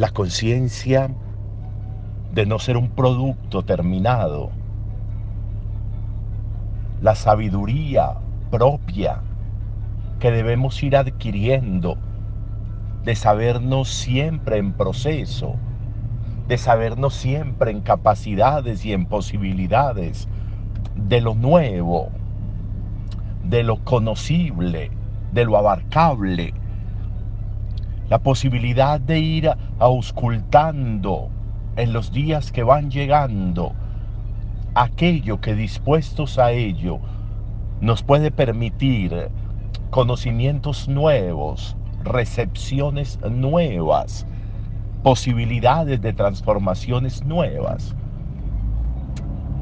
la conciencia de no ser un producto terminado, la sabiduría propia que debemos ir adquiriendo, de sabernos siempre en proceso, de sabernos siempre en capacidades y en posibilidades de lo nuevo, de lo conocible, de lo abarcable, la posibilidad de ir auscultando en los días que van llegando aquello que dispuestos a ello nos puede permitir conocimientos nuevos, recepciones nuevas, posibilidades de transformaciones nuevas.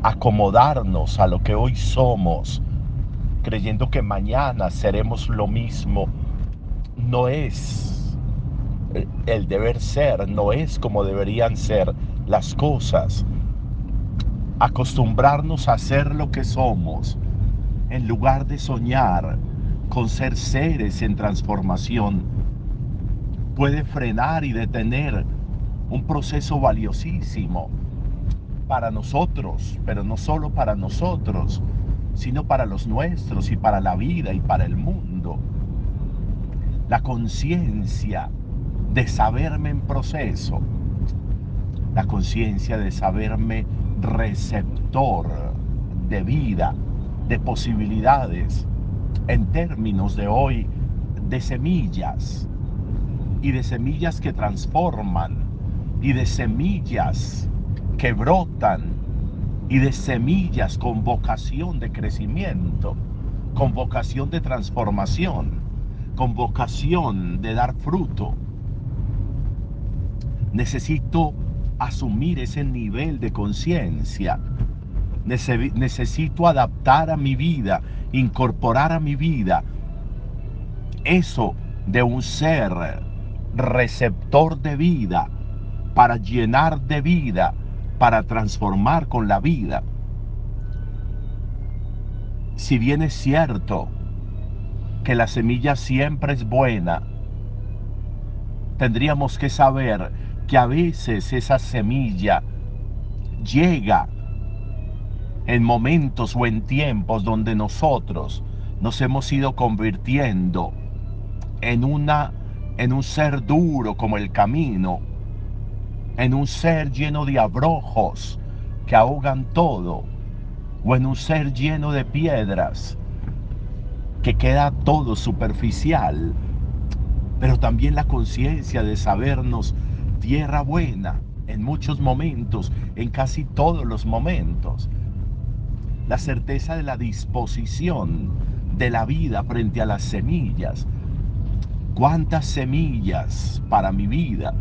Acomodarnos a lo que hoy somos, creyendo que mañana seremos lo mismo, no es el deber ser, no es como deberían ser las cosas. Acostumbrarnos a ser lo que somos, en lugar de soñar con ser seres en transformación, puede frenar y detener un proceso valiosísimo para nosotros, pero no solo para nosotros, sino para los nuestros y para la vida y para el mundo. La conciencia de saberme en proceso, la conciencia de saberme receptor de vida, de posibilidades, en términos de hoy, de semillas, y de semillas que transforman, y de semillas que brotan y de semillas con vocación de crecimiento, con vocación de transformación, con vocación de dar fruto. Necesito asumir ese nivel de conciencia. Necesito adaptar a mi vida, incorporar a mi vida eso de un ser receptor de vida para llenar de vida para transformar con la vida. Si bien es cierto que la semilla siempre es buena, tendríamos que saber que a veces esa semilla llega en momentos o en tiempos donde nosotros nos hemos ido convirtiendo en una en un ser duro como el camino en un ser lleno de abrojos que ahogan todo, o en un ser lleno de piedras que queda todo superficial, pero también la conciencia de sabernos tierra buena en muchos momentos, en casi todos los momentos, la certeza de la disposición de la vida frente a las semillas. ¿Cuántas semillas para mi vida?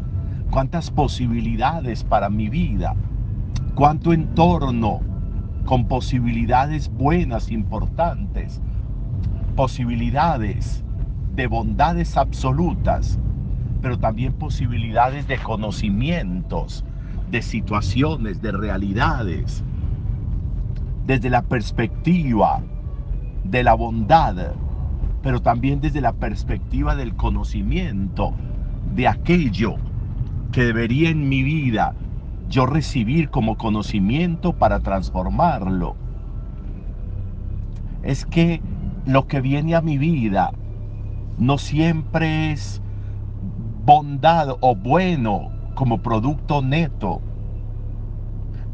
cuántas posibilidades para mi vida, cuánto entorno con posibilidades buenas, importantes, posibilidades de bondades absolutas, pero también posibilidades de conocimientos, de situaciones, de realidades, desde la perspectiva de la bondad, pero también desde la perspectiva del conocimiento de aquello que debería en mi vida yo recibir como conocimiento para transformarlo. Es que lo que viene a mi vida no siempre es bondad o bueno como producto neto.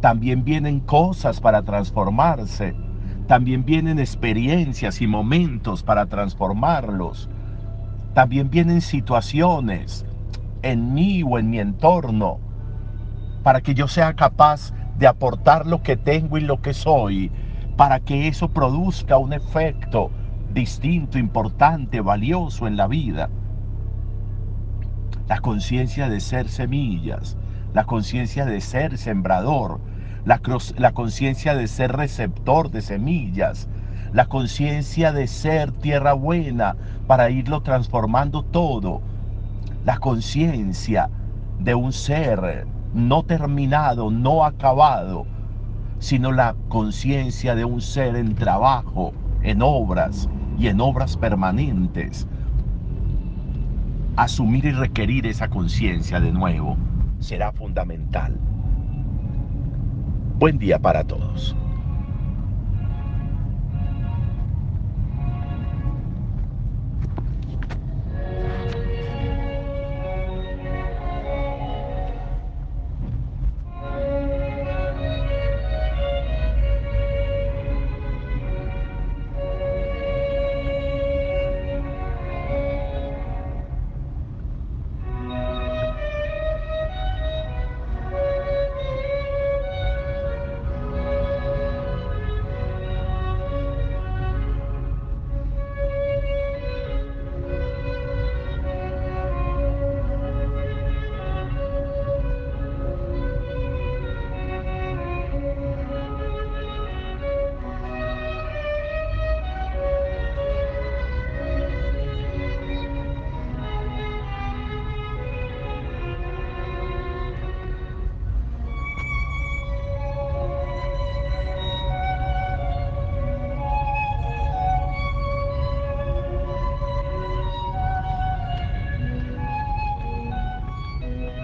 También vienen cosas para transformarse. También vienen experiencias y momentos para transformarlos. También vienen situaciones en mí o en mi entorno, para que yo sea capaz de aportar lo que tengo y lo que soy, para que eso produzca un efecto distinto, importante, valioso en la vida. La conciencia de ser semillas, la conciencia de ser sembrador, la, la conciencia de ser receptor de semillas, la conciencia de ser tierra buena para irlo transformando todo la conciencia de un ser no terminado, no acabado, sino la conciencia de un ser en trabajo, en obras y en obras permanentes. Asumir y requerir esa conciencia de nuevo será fundamental. Buen día para todos.